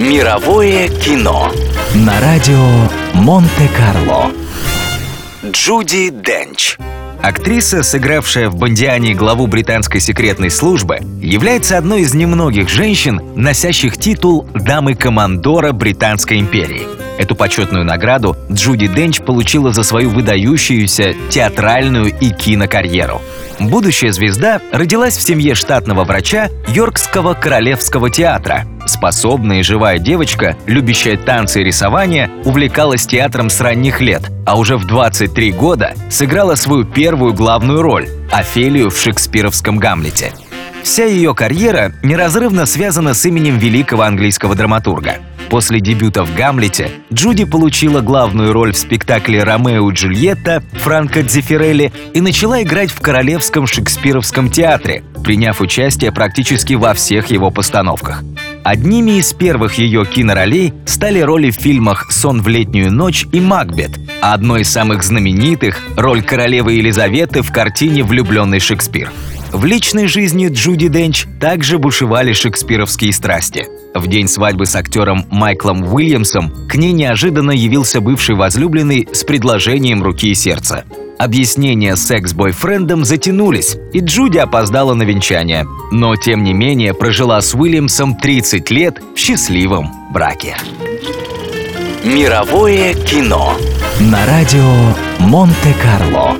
Мировое кино на радио Монте-Карло. Джуди Денч. Актриса, сыгравшая в «Бондиане» главу британской секретной службы, является одной из немногих женщин, носящих титул «Дамы Командора Британской империи». Эту почетную награду Джуди Денч получила за свою выдающуюся театральную и кинокарьеру. Будущая звезда родилась в семье штатного врача Йоркского королевского театра. Способная и живая девочка, любящая танцы и рисование, увлекалась театром с ранних лет, а уже в 23 года сыграла свою первую главную роль – Офелию в шекспировском «Гамлете». Вся ее карьера неразрывно связана с именем великого английского драматурга – После дебюта в «Гамлете» Джуди получила главную роль в спектакле «Ромео и Джульетта» Франко Дзефирелли и начала играть в Королевском шекспировском театре, приняв участие практически во всех его постановках. Одними из первых ее киноролей стали роли в фильмах «Сон в летнюю ночь» и «Макбет», а одной из самых знаменитых – роль королевы Елизаветы в картине «Влюбленный Шекспир». В личной жизни Джуди Денч также бушевали шекспировские страсти. В день свадьбы с актером Майклом Уильямсом к ней неожиданно явился бывший возлюбленный с предложением руки и сердца. Объяснения с секс-бойфрендом затянулись, и Джуди опоздала на венчание. Но, тем не менее, прожила с Уильямсом 30 лет в счастливом браке. Мировое кино на радио Монте-Карло.